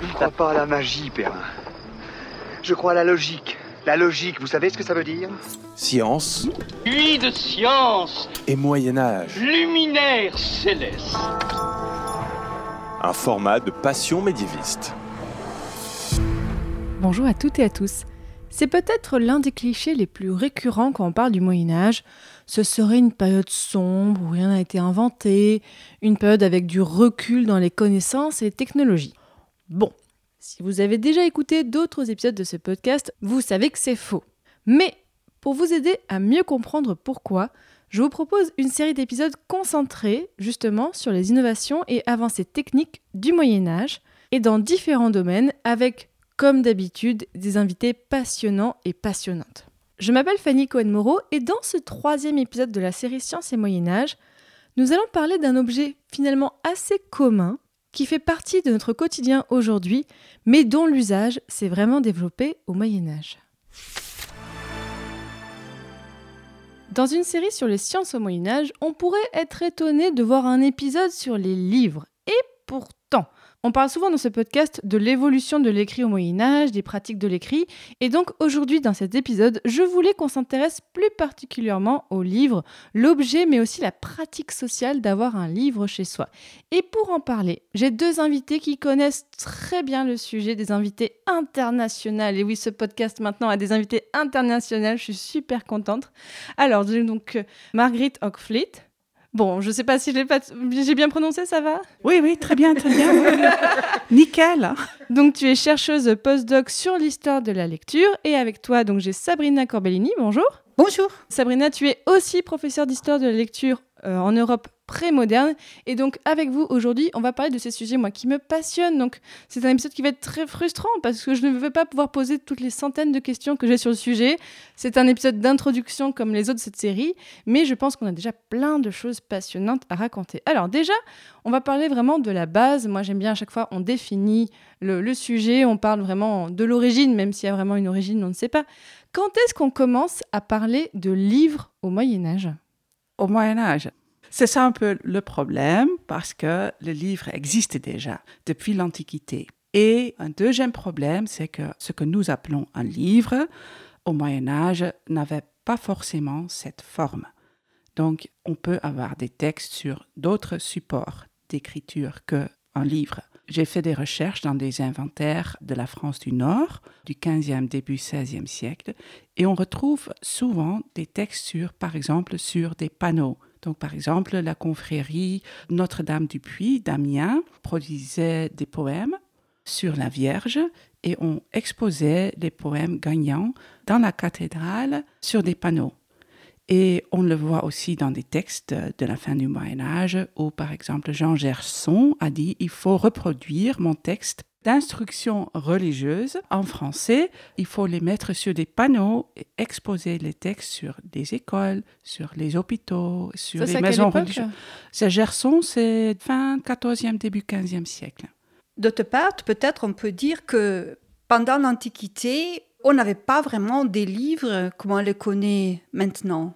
Je ne crois pas à la magie, Perrin. Je crois à la logique. La logique, vous savez ce que ça veut dire? Science Nuit de science, et Moyen Âge. luminaire céleste. Un format de passion médiéviste. Bonjour à toutes et à tous. C'est peut-être l'un des clichés les plus récurrents quand on parle du Moyen Âge. Ce serait une période sombre où rien n'a été inventé, une période avec du recul dans les connaissances et les technologies. Bon, si vous avez déjà écouté d'autres épisodes de ce podcast, vous savez que c'est faux. Mais pour vous aider à mieux comprendre pourquoi, je vous propose une série d'épisodes concentrés justement sur les innovations et avancées techniques du Moyen Âge et dans différents domaines avec, comme d'habitude, des invités passionnants et passionnantes. Je m'appelle Fanny Cohen-Moreau et dans ce troisième épisode de la série Sciences et Moyen Âge, nous allons parler d'un objet finalement assez commun qui fait partie de notre quotidien aujourd'hui, mais dont l'usage s'est vraiment développé au Moyen Âge. Dans une série sur les sciences au Moyen Âge, on pourrait être étonné de voir un épisode sur les livres. Et pourtant, on parle souvent dans ce podcast de l'évolution de l'écrit au Moyen Âge, des pratiques de l'écrit, et donc aujourd'hui dans cet épisode, je voulais qu'on s'intéresse plus particulièrement au livre, l'objet mais aussi la pratique sociale d'avoir un livre chez soi. Et pour en parler, j'ai deux invités qui connaissent très bien le sujet, des invités internationaux. Et oui, ce podcast maintenant a des invités internationaux, je suis super contente. Alors, donc euh, Marguerite Ockfleet. Bon, je sais pas si pas- j'ai bien prononcé, ça va? Oui, oui, très bien, très bien. oui. Nickel. Donc tu es chercheuse postdoc sur l'histoire de la lecture et avec toi donc j'ai Sabrina Corbellini, bonjour. Bonjour. Sabrina, tu es aussi professeure d'histoire de la lecture euh, en Europe pré-moderne et donc avec vous aujourd'hui, on va parler de ces sujets moi qui me passionnent. Donc c'est un épisode qui va être très frustrant parce que je ne vais pas pouvoir poser toutes les centaines de questions que j'ai sur le sujet. C'est un épisode d'introduction comme les autres de cette série, mais je pense qu'on a déjà plein de choses passionnantes à raconter. Alors déjà, on va parler vraiment de la base. Moi j'aime bien à chaque fois on définit le, le sujet, on parle vraiment de l'origine, même s'il y a vraiment une origine, on ne sait pas. Quand est-ce qu'on commence à parler de livres au Moyen Âge? Au Moyen Âge. C'est ça un peu le problème parce que le livre existe déjà depuis l'Antiquité. Et un deuxième problème, c'est que ce que nous appelons un livre au Moyen Âge n'avait pas forcément cette forme. Donc, on peut avoir des textes sur d'autres supports d'écriture qu'un livre. J'ai fait des recherches dans des inventaires de la France du Nord du 15e, début 16e siècle, et on retrouve souvent des textes sur, par exemple, sur des panneaux. Donc, par exemple, la confrérie Notre-Dame du Puy d'Amiens produisait des poèmes sur la Vierge et on exposait les poèmes gagnants dans la cathédrale sur des panneaux. Et on le voit aussi dans des textes de la fin du Moyen Âge où, par exemple, Jean Gerson a dit il faut reproduire mon texte d'instruction religieuse en français. Il faut les mettre sur des panneaux et exposer les textes sur des écoles, sur les hôpitaux, sur Ça, c'est les maisons époque? religieuses. C'est Gerson, c'est fin 14e, début 15e siècle. D'autre part, peut-être on peut dire que pendant l'Antiquité, on n'avait pas vraiment des livres comme on les connaît maintenant.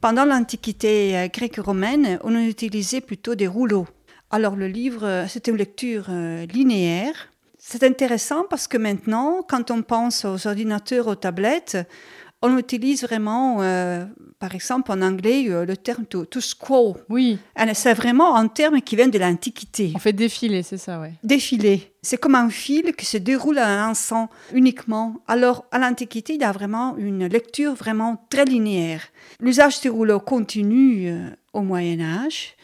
Pendant l'Antiquité euh, grecque romaine, on utilisait plutôt des rouleaux. Alors le livre, euh, c'était une lecture euh, linéaire. C'est intéressant parce que maintenant, quand on pense aux ordinateurs, aux tablettes, on utilise vraiment, euh, par exemple en anglais, euh, le terme to, to scroll. Oui, Et C'est vraiment un terme qui vient de l'Antiquité on fait défiler, c'est ça, ouais. défilé. C'est comme un fil qui se déroule à un instant uniquement. Alors, à l'Antiquité, il y a vraiment une lecture vraiment très linéaire. L'usage des rouleaux continue euh, au Moyen Âge,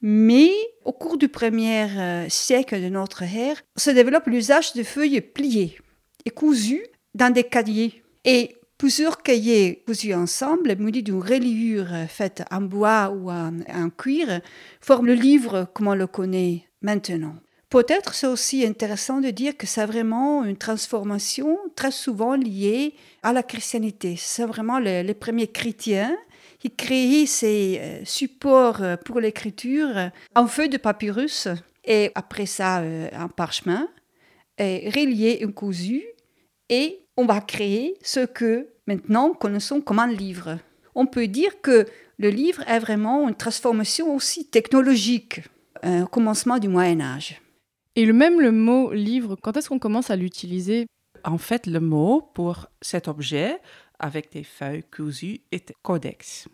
mais au cours du premier siècle de notre ère, se développe l'usage de feuilles pliées et cousues dans des cahiers. Et plusieurs cahiers cousus ensemble, munis d'une reliure faite en bois ou en, cuir, forment le livre comme on le connaît maintenant. Peut-être c'est aussi intéressant de dire que c'est vraiment une transformation très souvent liée à la chrétienté. C'est vraiment les, premiers chrétiens qui créaient ces euh, supports pour l'écriture en feuille de papyrus et après ça euh, en parchemin, et relié et cousu et on va créer ce que maintenant connaissons comme un livre. On peut dire que le livre est vraiment une transformation aussi technologique, un commencement du Moyen Âge. Et le même le mot livre, quand est-ce qu'on commence à l'utiliser? En fait, le mot pour cet objet avec des feuilles cousues est codex.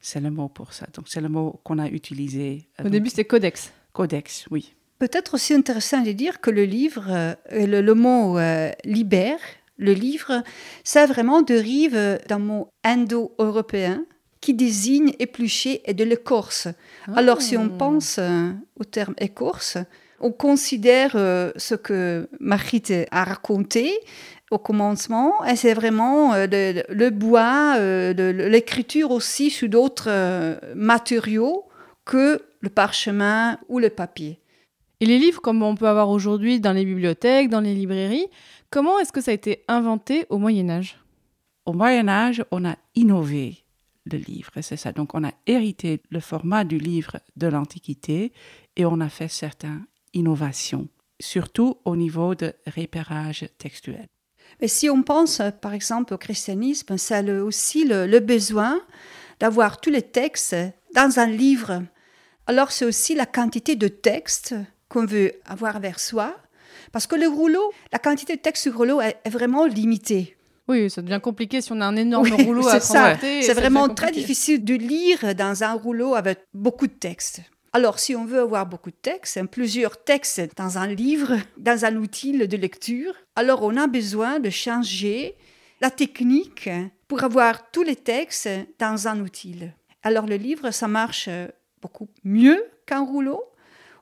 C'est le mot pour ça. Donc c'est le mot qu'on a utilisé. Au début, c'était codex. Codex, oui. Peut-être aussi intéressant de dire que le livre, euh, le, le, mot euh, libère, le livre, ça vraiment dérive d'un mot indo-européen qui désigne éplucher et de l'écorce. Ah. Alors si on pense euh, au terme écorce, on considère euh, ce que Marit a raconté au commencement, et c'est vraiment euh, le, le, bois, l'écriture aussi sur d'autres matériaux que le parchemin ou le papier. Et les livres, comme on peut avoir aujourd'hui dans les bibliothèques, dans les librairies, comment est-ce que ça a été inventé au Moyen Âge? Au Moyen Âge, on a innové le livre, c'est ça. Donc on a hérité le format du livre de l'Antiquité et on a fait certaines innovations, surtout au niveau de repérage textuel. Mais si on pense, par exemple, au christianisme, c'est aussi le, le besoin d'avoir tous les textes dans un livre. Alors c'est aussi la quantité de textes qu'on veut avoir vers soi, parce que le rouleau, la quantité de texte sur rouleau est, est vraiment limitée. Oui, ça devient compliqué si on a un énorme oui, rouleau à transporter. C'est vraiment très difficile de lire dans un rouleau avec beaucoup de textes. Alors, si on veut avoir beaucoup de textes, plusieurs textes dans un livre, dans un outil de lecture, alors on a besoin de changer la technique pour avoir tous les textes dans un outil. Alors, le livre, ça marche beaucoup mieux qu'un rouleau.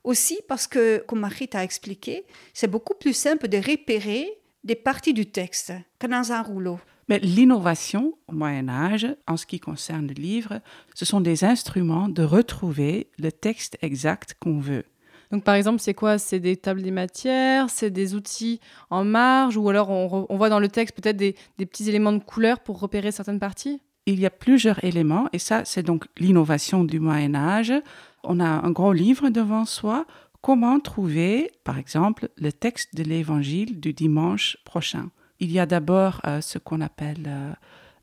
Aussi parce que, comme Marie a expliqué, c'est beaucoup plus simple de repérer des parties du texte que dans un rouleau. Mais l'innovation au Moyen Âge, en ce qui concerne le livre, ce sont des instruments de retrouver le texte exact qu'on veut. Donc par exemple, c'est quoi? C'est des tables des matières, c'est des outils en marge, ou alors on, on voit dans le texte peut-être des, des, petits éléments de couleur pour repérer certaines parties? Il y a plusieurs éléments, et ça c'est donc l'innovation du Moyen Âge. On a un gros livre devant soi. Comment trouver, par exemple, le texte de l'évangile du dimanche prochain? Il y a d'abord euh, ce qu'on appelle euh,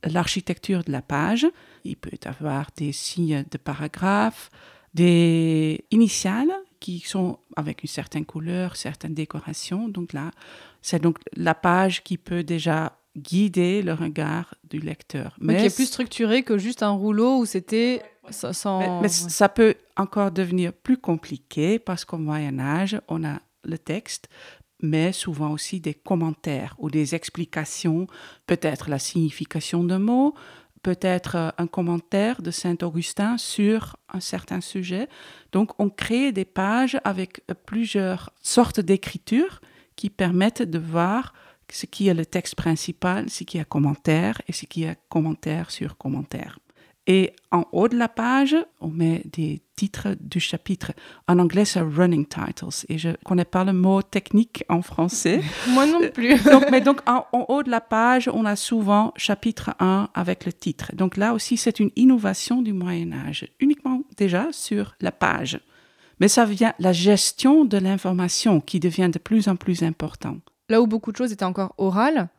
l'architecture de la page. Il peut y avoir des signes de paragraphes, des initiales qui sont avec une certaine couleur, certaines décorations. Donc là, c'est donc la page qui peut déjà guider le regard du lecteur. Mais qui est plus structuré que juste un rouleau où c'était sans... Mais, mais ça peut encore devenir plus compliqué parce qu'au Moyen Âge, on a le texte, mais souvent aussi des commentaires ou des explications, peut-être la signification d'un mot, peut-être un commentaire de Saint Augustin sur un certain sujet. Donc on crée des pages avec plusieurs sortes d'écriture qui permettent de voir ce qui est le texte principal, ce qui est commentaire et ce qui est commentaire sur commentaire. Et en haut de la page, on met des titres du chapitre. En anglais, c'est running titles. Et je ne connais pas le mot technique en français. Moi non plus. donc, mais donc, en, en, haut de la page, on a souvent chapitre 1 avec le titre. Donc là aussi, c'est une innovation du Moyen-Âge, uniquement déjà sur la page. Mais ça vient la gestion de l'information qui devient de plus en plus important. Là où beaucoup de choses étaient encore orales,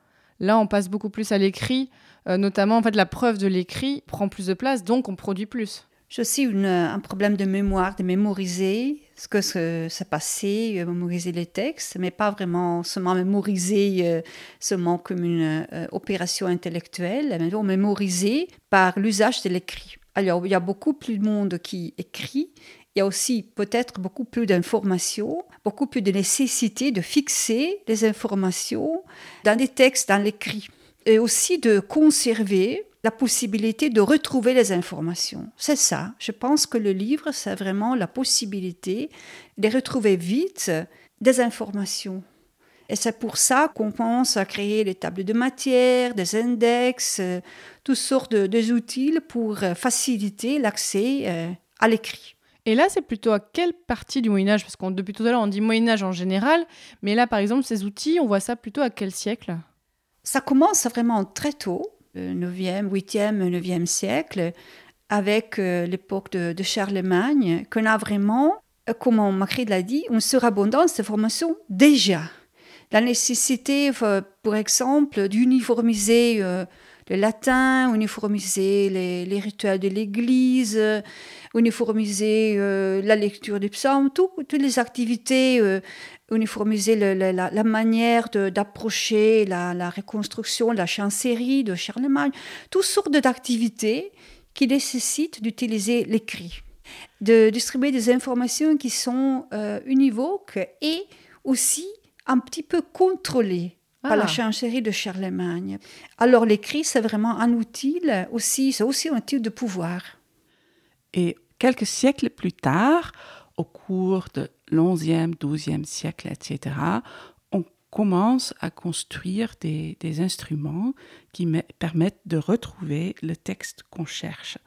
là, on passe beaucoup plus à l'écrit. Euh, notamment, en fait, la preuve de l'écrit prend plus de place, donc on produit plus. J'ai aussi un problème de mémoire, de mémoriser ce que s'est passé, euh, mémoriser les textes, mais pas vraiment seulement mémoriser euh, seulement comme une opération intellectuelle, mais mémoriser par l'usage de l'écrit. Alors, il y a beaucoup plus de monde qui écrit, il y a aussi peut-être beaucoup plus d'informations, beaucoup plus de nécessité de fixer les informations dans des textes, dans l'écrit et aussi de conserver la possibilité de retrouver les informations. C'est ça. Je pense que le livre, c'est vraiment la possibilité de retrouver vite des informations. Et c'est pour ça qu'on pense à créer des tables de matière, des index, euh, toutes sortes de, de outils pour faciliter l'accès euh, à l'écrit. Et là, c'est plutôt à quelle partie du Moyen Âge Parce que depuis tout à l'heure, on dit Moyen Âge en général, mais là, par exemple, ces outils, on voit ça plutôt à quel siècle? Ça commence vraiment très tôt, le 9e, 8e, 9e siècle, avec euh, l'époque de, Charlemagne, qu'on a vraiment, euh, comme Macri l'a dit, une surabondance de formation déjà. La nécessité, euh, pour exemple, d'uniformiser le latin, uniformiser les, rituels de l'Église, euh, uniformiser euh, la lecture des psaumes, tout- toutes les activités, euh, uniformiser le- la, manière d'approcher la, la reconstruction, la chancellerie de Charlemagne, toutes sortes d'activités qui nécessitent d'utiliser l'écrit, de distribuer des informations qui sont euh, univoques et aussi un petit peu contrôlées par Ah. la chancellerie de Charlemagne. Alors l'écrit, c'est vraiment un outil aussi, c'est aussi un outil de pouvoir. Et quelques siècles plus tard, au cours de l'XIe, XIIe siècle, etc., on commence à construire des, des instruments qui me- permettent de retrouver le texte qu'on cherche.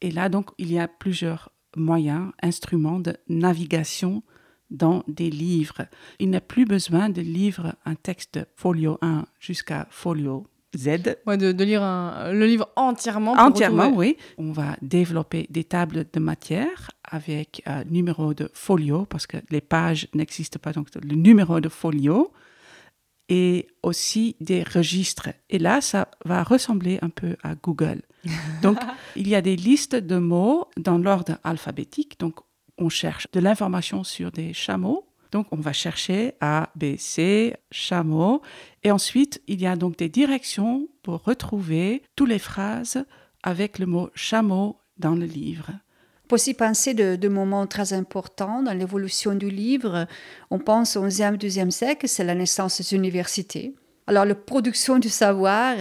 Et là, donc, il y a plusieurs moyens, instruments de navigation dans des livres. Il n'a plus besoin de lire un texte folio 1 jusqu'à folio Z Ouais, de, de lire un- le livre entièrement. pour Entièrement, retrouver- oui. On va développer des tables de matière avec un numéro de folio, parce que les pages n'existent pas, donc le numéro de folio, et aussi des registres. Et là, ça va ressembler un peu à Google. Donc, il y a des listes de mots dans l'ordre alphabétique. Donc, on cherche de l'information sur des chameaux. Donc, on va chercher A, B, C, chameau. Et ensuite, il y a donc des directions pour retrouver toutes les phrases avec le mot chameau dans le livre. Peut aussi penser de, de moments très importants dans l'évolution du livre. On pense au 11e, 12e siècle, c'est la naissance des universités. Alors, la production du savoir,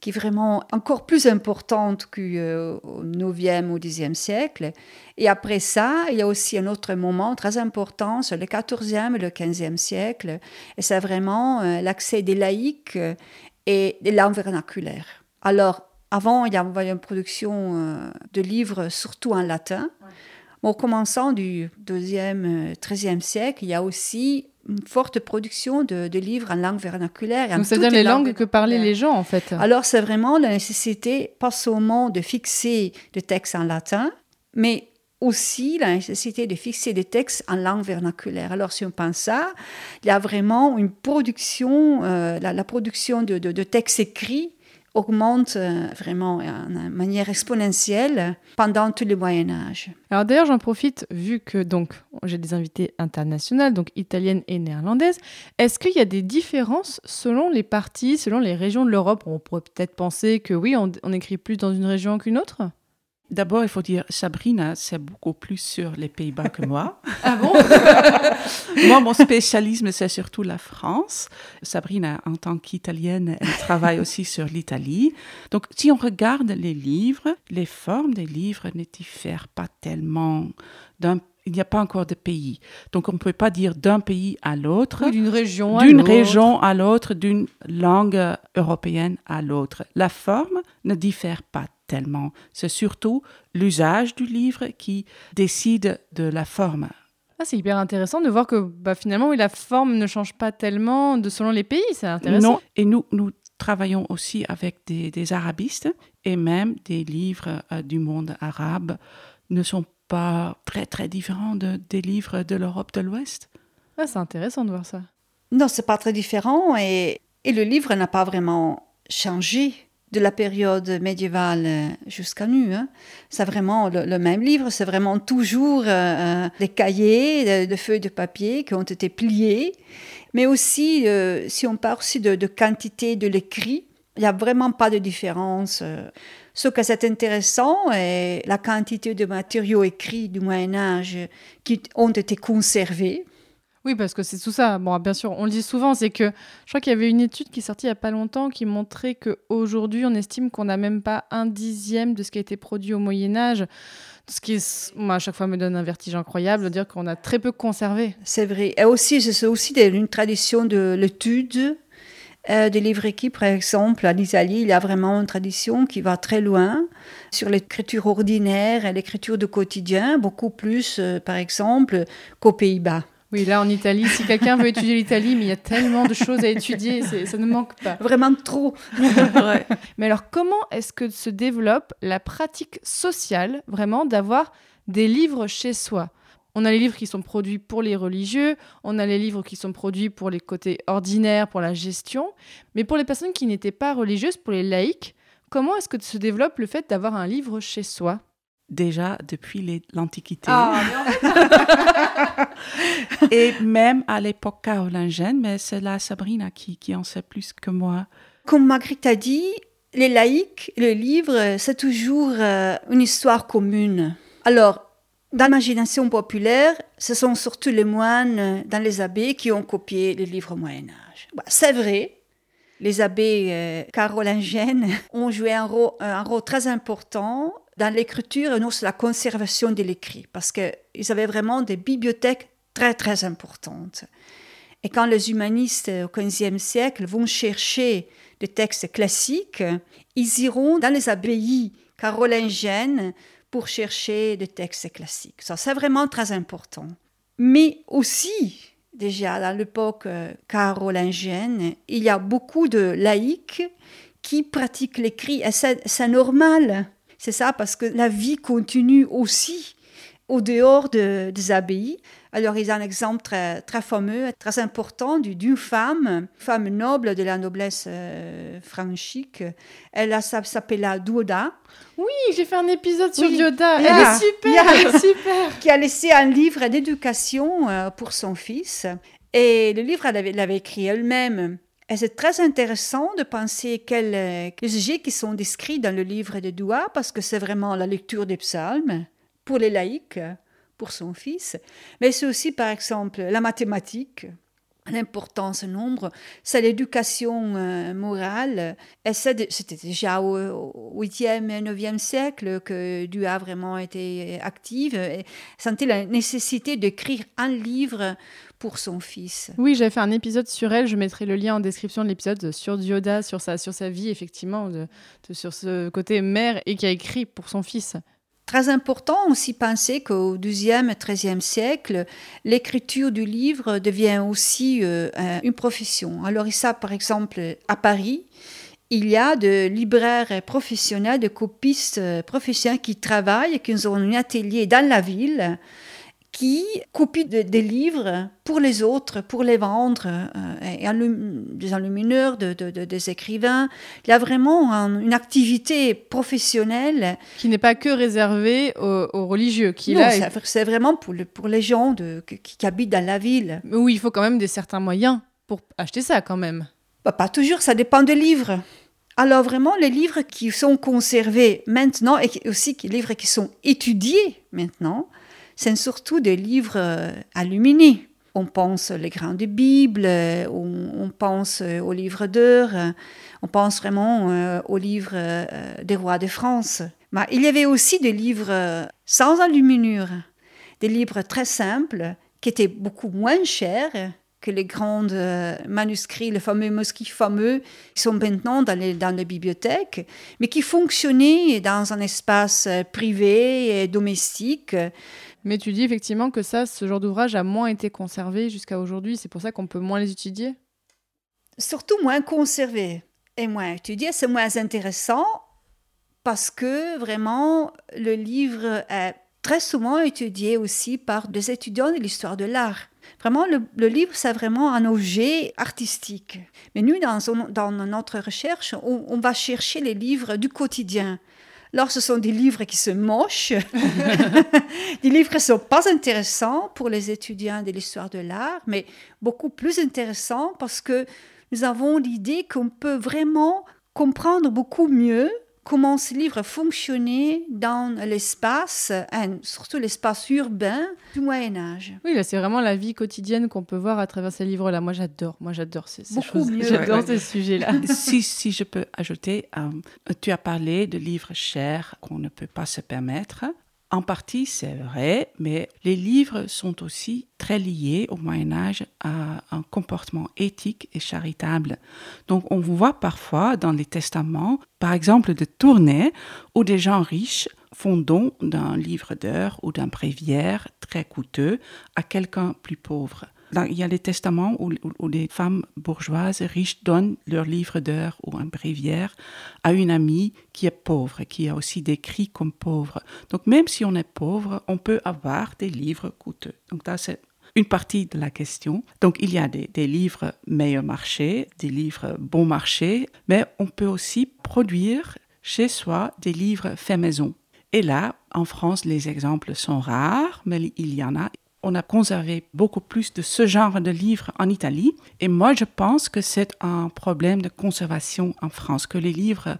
qui est vraiment encore plus importante qu'au 9e ou 10e siècle. Et après ça, il y a aussi un autre moment très important, c'est le 14e et le 15e siècle. Et c'est vraiment euh, l'accès des laïcs euh, et des langues vernaculaires. Alors, avant, il y avait une production euh, de livres surtout en latin. Bon, commençant du 2e, 13e siècle, il y a aussi une forte production de, de livres en langue vernaculaire. Donc, c'est-à-dire les langues que parlaient les gens, en fait. Alors, c'est vraiment la nécessité, pas seulement de fixer des textes en latin, mais aussi la nécessité de fixer des textes en langue vernaculaire. Alors, si on pense ça, il y a vraiment une production, euh, la, la production de, de- de textes écrits augmente euh, vraiment de manière exponentielle pendant tout le Moyen Âge. Alors d'ailleurs, j'en profite, vu que donc j'ai des invités internationales, donc italiennes et néerlandaises. Est-ce qu'il y a des différences selon les parties, selon les régions de l'Europe? On pourrait peut-être penser que oui, on, on écrit plus dans une région qu'une autre? D'abord, il faut dire, Sabrina, c'est beaucoup plus sur les Pays-Bas que moi. Ah bon? Moi, mon spécialisme, c'est surtout la France. Sabrina, en tant qu'italienne, elle travaille aussi sur l'Italie. Donc, si on regarde les livres, les formes des livres ne diffèrent pas tellement d'un il n'y a pas encore de pays. Donc, on ne peut pas dire d'un pays à l'autre, Oui, D'une région à d'une région à l'autre, d'une langue européenne à l'autre. La forme ne diffère pas tellement. C'est surtout l'usage du livre qui décide de la forme. Ah, c'est hyper intéressant de voir que bah, finalement, oui, la forme ne change pas tellement de selon les pays. C'est intéressant. Non, et nous, nous travaillons aussi avec des, des arabistes et même des livres euh, du monde arabe ne sont pas très très différents de, des livres de l'Europe de l'Ouest? Ah, c'est intéressant de voir ça. Non, c'est pas très différent et, et le livre n'a pas vraiment changé de la période médiévale euh, jusqu'à nous. Hein. C'est vraiment le, le même livre, c'est vraiment toujours euh, euh, des cahiers, de, de feuilles de papier qui ont été pliées. Mais aussi, euh, si on parle aussi de, de quantité de l'écrit, il n'y a vraiment pas de différence. euh. Ce que c'est intéressant est la quantité de matériaux écrits du Moyen Âge qui ont été conservés. Oui, parce que c'est tout ça. Bon, bien sûr, on le dit souvent, c'est que je crois qu'il y avait une étude qui est sortie il n'y a pas longtemps qui montrait qu'aujourd'hui, on estime qu'on n'a même pas un dixième de ce qui a été produit au Moyen Âge. Ce qui, moi, à chaque fois, me donne un vertige incroyable de dire qu'on a très peu conservé. C'est vrai. Et aussi, c'est aussi une tradition de l'étude euh, des livres écrits. Par exemple, en Italie, il y a vraiment une tradition qui va très loin sur l'écriture ordinaire et l'écriture de quotidien, beaucoup plus, euh, par exemple, qu'aux Pays-Bas. Oui, là, en Italie, si quelqu'un veut étudier l'Italie, mais il y a tellement de choses à étudier, ça ne manque pas. Vraiment trop. Mais alors, comment est-ce que se développe la pratique sociale, vraiment, d'avoir des livres chez soi? On a les livres qui sont produits pour les religieux, on a les livres qui sont produits pour les côtés ordinaires, pour la gestion, mais pour les personnes qui n'étaient pas religieuses, pour les laïcs, Comment est-ce que se développe le fait d'avoir un livre chez soi? Déjà depuis l'Antiquité. Ah, Et même à l'époque carolingienne, mais c'est là Sabrina qui, qui en sait plus que moi. Comme Marguerite a dit, les laïcs, le livre, c'est toujours euh, une histoire commune. Alors, dans l'imagination populaire, ce sont surtout les moines euh, dans les abbés qui ont copié les livres au Moyen Âge. Bah, c'est vrai, les abbés euh, carolingiennes ont joué un rôle, un rôle très important dans l'écriture et non sur la conservation de l'écrit, parce qu'ils avaient vraiment des bibliothèques très très importantes. Et quand les humanistes au XVe siècle vont chercher des textes classiques, ils iront dans les abbayes carolingiennes pour chercher des textes classiques. Ça, c'est vraiment très important. Mais aussi, déjà dans l'époque euh, carolingienne, il y a beaucoup de laïcs qui pratiquent l'écrit. Et c'est normal. C'est ça parce que la vie continue aussi au dehors de- des abbayes. Alors, il y a un exemple très, très fameux, très important du- d'une femme, femme noble de la noblesse euh, franchique. Elle a- ça s'appelait Douda, Oui, j'ai fait un épisode sur Oui. Dioda. Elle est super, Yeah. elle est super. qui a laissé un livre d'éducation euh, pour son fils. Et le livre, elle avait- l'avait écrit elle-même. Et c'est très intéressant de penser quels euh, sujets qui sont décrits dans le livre de Doua, parce que c'est vraiment la lecture des psaumes pour les laïcs, pour son fils. Mais c'est aussi, par exemple, la mathématique, l'importance nombre, c'est l'éducation euh, morale. Et c'était déjà au, au 8e et 9e siècle que Dieu a vraiment été active et sentait la nécessité d'écrire un livre pour son fils. Oui, j'avais fait un épisode sur elle. Je mettrai le lien en description de l'épisode sur Dioda, sur sa, sur sa vie, effectivement, sur ce côté mère et qui a écrit pour son fils. Très important aussi penser qu'au XIIe XIIIe siècle, l'écriture du livre devient aussi euh, un- une profession. Alors ici, par exemple, à Paris, il y a de libraires professionnels, de copistes euh, professionnels qui travaillent, qui ont un atelier dans la ville, qui copient de- des livres pour les autres, pour les vendre, euh, et des enlumineurs, de- de- de- des écrivains. Il y a vraiment un- une activité professionnelle Qui n'est pas que réservé aux, aux religieux. Qui non, est- c'est- vraiment pour, le- pour les gens qui, qui habitent dans la ville. Mais oui, il faut quand même des certains moyens pour acheter ça, quand même. Bah, pas toujours, ça dépend des livres. Alors vraiment, les livres qui sont conservés maintenant et aussi les livres qui sont étudiés maintenant, c'est surtout des livres euh, illuminés. On pense les grandes Bibles, euh, on, pense euh, aux livres d'heures, euh, on pense vraiment euh, aux livres euh, des rois de France. Mais il y avait aussi des livres euh, sans enluminure, des livres très simples qui étaient beaucoup moins chers que les grands euh, manuscrits, les fameux manuscrits fameux, qui sont maintenant dans les, dans les bibliothèques, mais qui fonctionnaient dans un espace euh, privé et domestique. Mais tu dis effectivement que ça, ce genre d'ouvrage a moins été conservé jusqu'à aujourd'hui. C'est pour ça qu'on peut moins les étudier? surtout moins conservé et moins étudié, c'est moins intéressant parce que vraiment le livre est très souvent étudié aussi par des étudiants de l'histoire de l'art. Vraiment, le, livre, c'est vraiment un objet artistique. Mais nous, dans, notre recherche, on va chercher les livres du quotidien. Alors, ce sont des livres qui sont moches, des livres qui ne sont pas intéressants pour les étudiants de l'histoire de l'art, mais beaucoup plus intéressants parce que nous avons l'idée qu'on peut vraiment comprendre beaucoup mieux comment ce livre fonctionnait dans l'espace, hein, surtout l'espace urbain du Moyen Âge. Oui, là, c'est vraiment la vie quotidienne qu'on peut voir à travers ces livres-là. Moi, j'adore. Moi, j'adore ces, ces choses. J'adore ouais. ces sujets-là. si, si je peux ajouter, euh, tu as parlé de livres chers qu'on ne peut pas se permettre. En partie, c'est vrai, mais les livres sont aussi très liés au Moyen Âge à un comportement éthique et charitable. Donc, on voit parfois dans les testaments, par exemple, de tournées où des gens riches font don d'un livre d'heures ou d'un bréviaire très coûteux à quelqu'un plus pauvre. Il y a les testaments où, où- où les femmes bourgeoises riches donnent leur livre d'heures ou un bréviaire à une amie qui est pauvre, qui est aussi décrit comme pauvre. Donc même si on est pauvre, on peut avoir des livres coûteux. Donc là, c'est une partie de la question. Donc il y a des, des livres meilleur marché, des livres bon marché, mais on peut aussi produire chez soi des livres faits maison. Et là, en France, les exemples sont rares, mais il y en a. On a conservé beaucoup plus de ce genre de livres en Italie. Et moi, je pense que c'est un problème de conservation en France, que les livres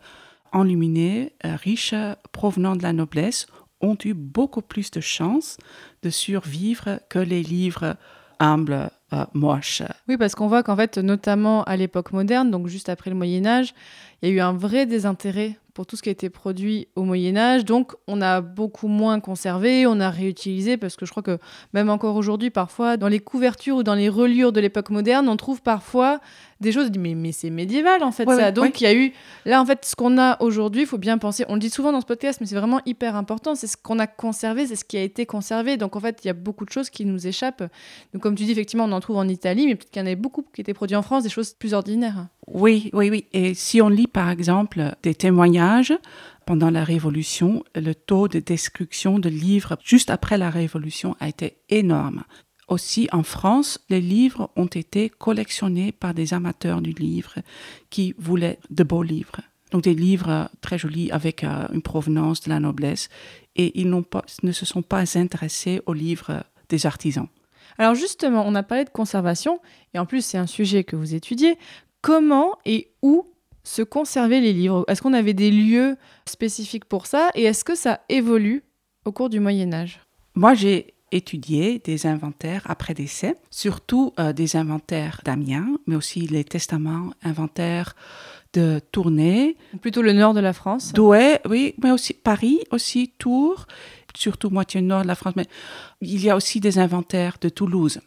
enluminés, euh, riches, provenant de la noblesse, ont eu beaucoup plus de chances de survivre que les livres humbles, euh, moches. Oui, parce qu'on voit qu'en fait, notamment à l'époque moderne, donc juste après le Moyen Âge, il y a eu un vrai désintérêt pour tout ce qui a été produit au Moyen Âge. Donc on a beaucoup moins conservé, on a réutilisé, parce que je crois que même encore aujourd'hui, parfois, dans les couvertures ou dans les reliures de l'époque moderne, on trouve parfois des choses, mais, mais c'est médiéval en fait Ouais, ça. ouais, Donc il y a eu, là en fait, ce qu'on a aujourd'hui, il faut bien penser, on le dit souvent dans ce podcast, mais c'est vraiment hyper important, c'est ce qu'on a conservé, c'est ce qui a été conservé. Donc en fait, il y a beaucoup de choses qui nous échappent. Donc comme tu dis, effectivement, on en trouve en Italie, mais peut-être qu'il y en avait beaucoup qui étaient produits en France, des choses plus ordinaires. Oui, oui, oui. Et si on lit par exemple des témoignages pendant la Révolution, le taux de destruction de livres juste après la Révolution a été énorme. Aussi en France, les livres ont été collectionnés par des amateurs du livre qui voulaient de beaux livres. Donc des livres très jolis avec euh, une provenance de la noblesse et ils pas, ne se sont pas intéressés aux livres des artisans. Alors justement, on a parlé de conservation, et en plus c'est un sujet que vous étudiez. Comment et où se conserver les livres? Est-ce qu'on avait des lieux spécifiques pour ça? Et est-ce que ça évolue au cours du Moyen Âge? Moi, j'ai étudié des inventaires après décès, surtout euh, des inventaires d'Amiens, mais aussi les testaments, inventaires de Tournai, Plutôt le nord de la France. Douai, oui, mais aussi Paris, aussi Tours, surtout moitié nord de la France. Mais il y a aussi des inventaires de Toulouse.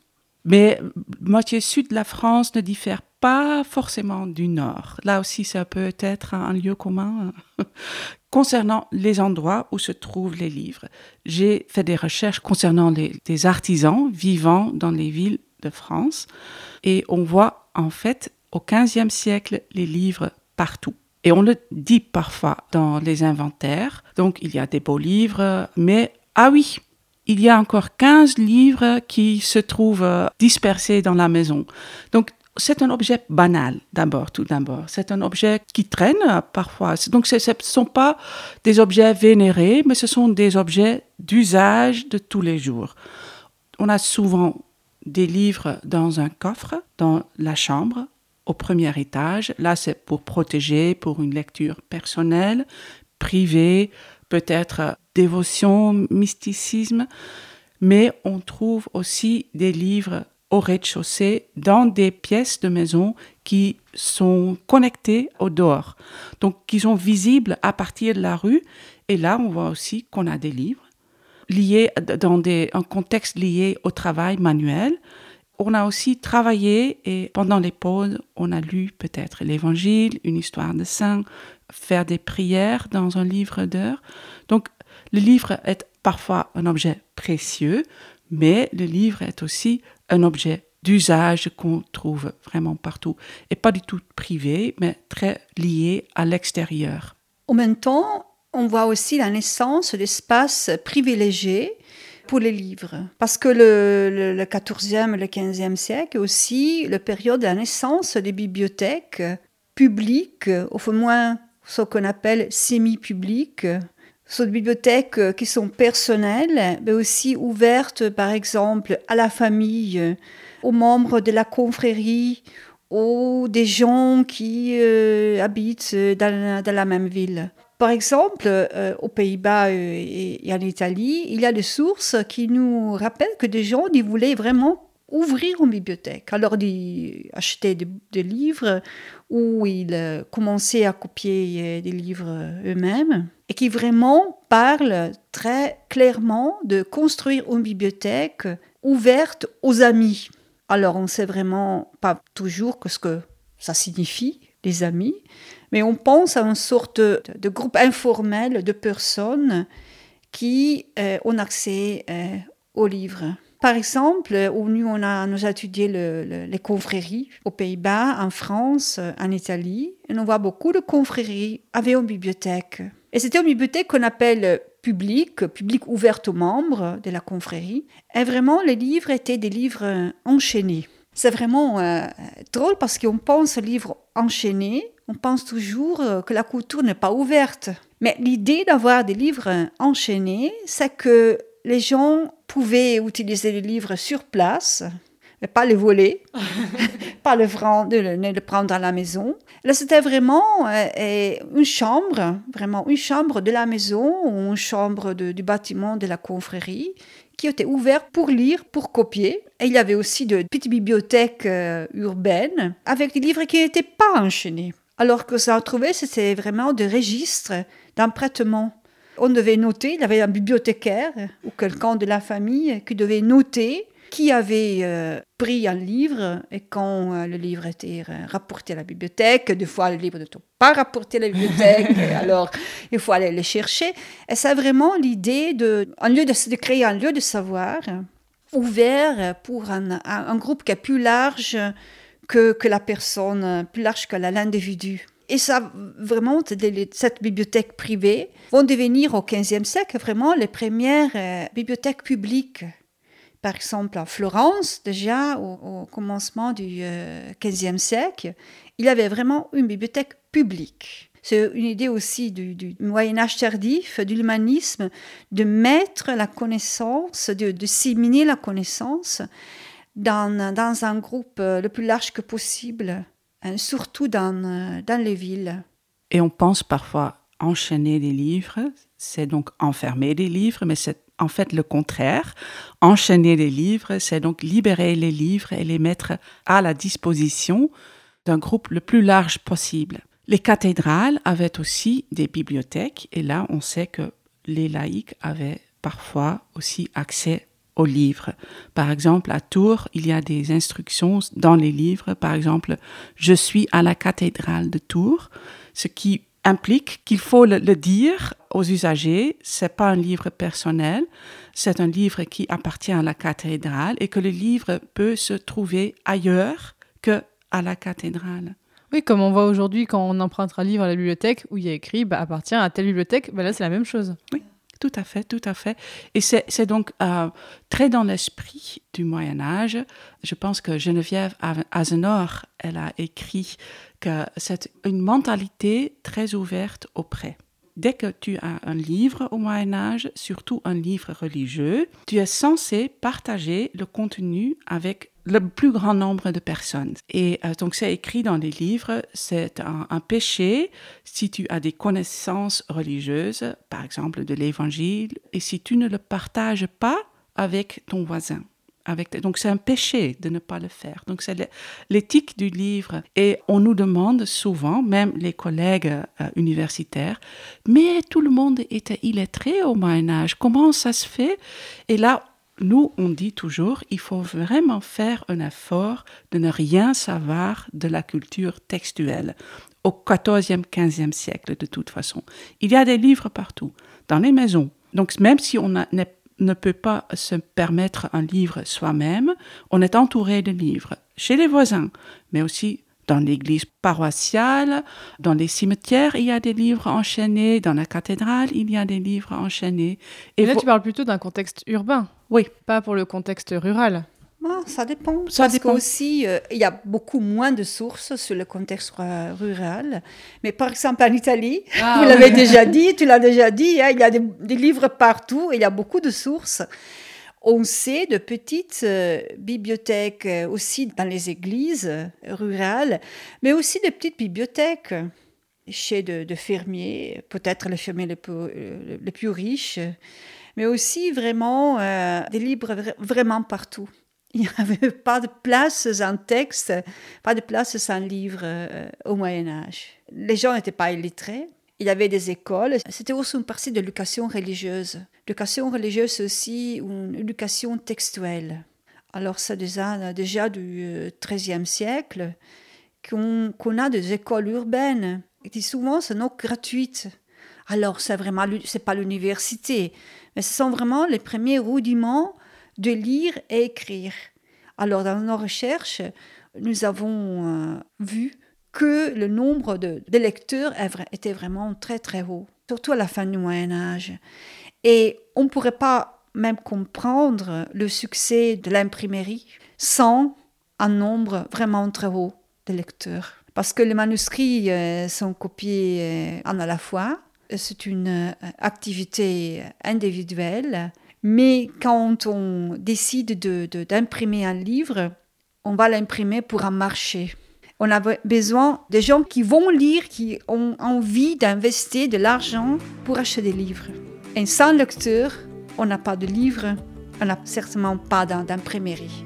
Mais moitié sud de la France ne diffère pas forcément du nord. Là aussi, ça peut être un lieu commun. Concernant les endroits où se trouvent les livres, j'ai fait des recherches concernant les, des artisans vivant dans les villes de France et on voit en fait au XVe siècle les livres partout. Et on le dit parfois dans les inventaires. Donc il y a des beaux livres, mais ah oui, il y a encore 15 livres qui se trouvent euh, dispersés dans la maison. Donc c'est un objet banal d'abord, tout d'abord. C'est un objet qui traîne parfois. Donc ce ne sont pas des objets vénérés, mais ce sont des objets d'usage de tous les jours. On a souvent des livres dans un coffre, dans la chambre, au premier étage. Là, c'est pour protéger, pour une lecture personnelle, privée, peut-être dévotion, mysticisme. Mais on trouve aussi des livres au rez-de-chaussée dans des pièces de maison qui sont connectées au dehors. Donc, qui sont visibles à partir de la rue. Et là, on voit aussi qu'on a des livres liés dans des, un contexte lié au travail manuel. On a aussi travaillé et pendant les pauses, on a lu peut-être l'évangile, une histoire de saint, faire des prières dans un livre d'heures. Donc, le livre est parfois un objet précieux, mais le livre est aussi un objet d'usage qu'on trouve vraiment partout et pas du tout privé, mais très lié à l'extérieur. En même temps, on voit aussi la naissance d'espaces privilégiés pour les livres. Parce que le, le, le 14e, le 15e siècle, aussi la période de la naissance des bibliothèques publiques, au moins ce qu'on appelle semi-publiques, sont des bibliothèques qui sont personnelles, mais aussi ouvertes, par exemple, à la famille, aux membres de la confrérie, ou des gens qui euh, habitent dans, la même ville. Par exemple, euh, aux Pays-Bas et, et, en Italie, il y a des sources qui nous rappellent que des gens voulaient vraiment ouvrir une bibliothèque. Alors, ils achetaient des, des livres ou ils commençaient à copier des livres eux-mêmes et qui vraiment parlent très clairement de construire une bibliothèque ouverte aux amis. Alors, on ne sait vraiment pas toujours ce que ça signifie, les amis, mais on pense à une sorte de, groupe informel de personnes qui euh, ont accès euh, aux livres. Par exemple, nous, on a, nous a étudié le, le, les confréries aux Pays-Bas, en France, en Italie, et on voit beaucoup de confréries avaient une bibliothèque. Et c'était une bibliothèque qu'on appelle publique, publique ouverte aux membres de la confrérie. Et vraiment, les livres étaient des livres enchaînés. C'est vraiment euh, drôle parce qu'on pense aux livres enchaînés on pense toujours euh, que la couture n'est pas ouverte. Mais l'idée d'avoir des livres enchaînés, c'est que les gens pouvaient utiliser les livres sur place, mais pas les voler, pas le prendre, le prendre à la maison. Là, c'était vraiment euh, une chambre, vraiment une chambre de la maison ou une chambre du bâtiment de la confrérie qui était ouverte pour lire, pour copier. Et il y avait aussi de petites bibliothèques euh, urbaines avec des livres qui n'étaient pas enchaînés. Alors que ça a trouvé, c'était vraiment des registres d'emprêtement. On devait noter, il y avait un bibliothécaire ou quelqu'un de la famille qui devait noter qui avait euh, pris un livre et quand euh, le livre était rapporté à la bibliothèque, des fois le livre n'était pas rapporté à la bibliothèque, alors il faut aller le chercher. Et c'est vraiment l'idée de, en lieu de, de, créer un lieu de savoir ouvert pour un, un, groupe qui est plus large que, que la personne, plus large que l'individu. Et ça, vraiment, cette bibliothèque privée vont devenir au XVe siècle vraiment les premières euh, bibliothèques publiques par exemple, à Florence, déjà au, commencement du XVe euh, siècle, il avait vraiment une bibliothèque publique. C'est une idée aussi du, Moyen Âge tardif, de l'humanisme, de mettre la connaissance, de, disséminer la connaissance dans, dans, un groupe euh, le plus large que possible, hein, surtout dans, euh, dans les villes. Et on pense parfois enchaîner des livres, c'est donc enfermer des livres, mais c'est en fait le contraire. Enchaîner les livres, c'est donc libérer les livres et les mettre à la disposition d'un groupe le plus large possible. Les cathédrales avaient aussi des bibliothèques et là on sait que les laïcs avaient parfois aussi accès aux livres. Par exemple, à Tours, il y a des instructions dans les livres. Par exemple, je suis à la cathédrale de Tours, ce qui implique qu'il faut le, dire aux usagers, c'est pas un livre personnel, c'est un livre qui appartient à la cathédrale et que le livre peut se trouver ailleurs que à la cathédrale. Oui, comme on voit aujourd'hui quand on emprunte un livre à la bibliothèque où il y a écrit bah, appartient à telle bibliothèque, bah là c'est la même chose. Oui. Tout à fait, tout à fait. Et c'est donc euh, très dans l'esprit du Moyen Âge. Je pense que Geneviève Azenor, elle a écrit que c'est une mentalité très ouverte au prêt. Dès que tu as un livre au Moyen Âge, surtout un livre religieux, tu es censé partager le contenu avec le plus grand nombre de personnes. Et euh, donc c'est écrit dans les livres, c'est un, péché si tu as des connaissances religieuses, par exemple de l'Évangile, et si tu ne le partages pas avec ton voisin. Avec, donc c'est un péché de ne pas le faire. Donc c'est l'éthique du livre. Et on nous demande souvent, même les collègues euh, universitaires, mais tout le monde était illettré au Moyen Âge. Comment ça se fait? Et là, nous, on dit toujours, il faut vraiment faire un effort de ne rien savoir de la culture textuelle au XIVe, XVe siècle de toute façon. Il y a des livres partout, dans les maisons. Donc même si on ne peut pas se permettre un livre soi-même, on est entouré de livres chez les voisins, mais aussi dans l'église paroissiale, dans les cimetières, il y a des livres enchaînés, dans la cathédrale, il y a des livres enchaînés. Et, là, tu parles plutôt d'un contexte urbain. Oui. Pas pour le contexte rural. Ah, ça dépend. Ça parce dépend. aussi, euh, il y a beaucoup moins de sources sur le contexte rural. Mais par exemple, en Italie, ah, vous l'avez déjà dit, tu l'as déjà dit, hein, il y a des, des, livres partout et il y a beaucoup de sources. On sait de petites euh, bibliothèques euh, aussi dans les églises rurales, mais aussi des petites bibliothèques chez de, fermiers, peut-être les fermiers les plus, riches, mais aussi vraiment des livres vraiment partout. Il n'y avait pas de place sans texte, pas de place sans livre euh, au Moyen Âge. Les gens n'étaient pas illettrés. Il y avait des écoles. C'était aussi une partie de l'éducation religieuse. L'éducation religieuse aussi une éducation textuelle. Alors c'est déjà, déjà du XIIIe siècle qu'on a des écoles urbaines qui souvent sont gratuites. Alors c'est vraiment c'est pas l'université, mais ce sont vraiment les premiers rudiments de lire et écrire. Alors, dans nos recherches, nous avons euh, vu que le nombre de, lecteurs était vraiment très très haut, surtout à la fin du Moyen Âge. Et on ne pourrait pas même comprendre le succès de l'imprimerie sans un nombre vraiment très haut de lecteurs. parce que les manuscrits euh, sont copiés euh, en à la fois. C'est une euh, activité individuelle, mais quand on décide de- de- d'imprimer un livre, on va l'imprimer pour un marché. On a be- besoin de gens qui vont lire, qui ont envie d'investir de l'argent pour acheter des livres. Et sans lecteur, on n'a pas de livre, on n'a certainement pas d'im- d'imprimerie.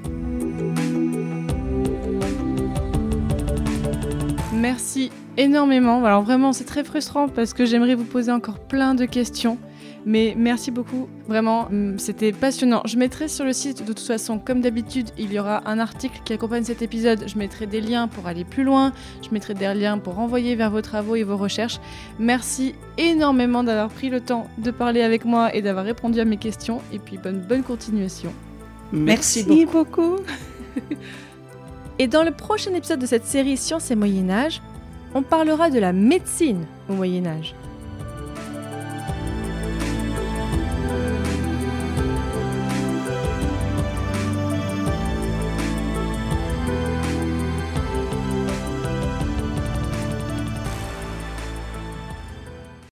Merci énormément. Alors vraiment, c'est très frustrant parce que j'aimerais vous poser encore plein de questions. Mais merci beaucoup, vraiment, hum, c'était passionnant. Je mettrai sur le site, de toute façon, comme d'habitude, il y aura un article qui accompagne cet épisode. Je mettrai des liens pour aller plus loin, je mettrai des liens pour renvoyer vers vos travaux et vos recherches. Merci énormément d'avoir pris le temps de parler avec moi et d'avoir répondu à mes questions. Et puis bonne, bonne continuation. Merci beaucoup. Et dans le prochain épisode de cette série Sciences et Moyen Âge, on parlera de la médecine au Moyen Âge.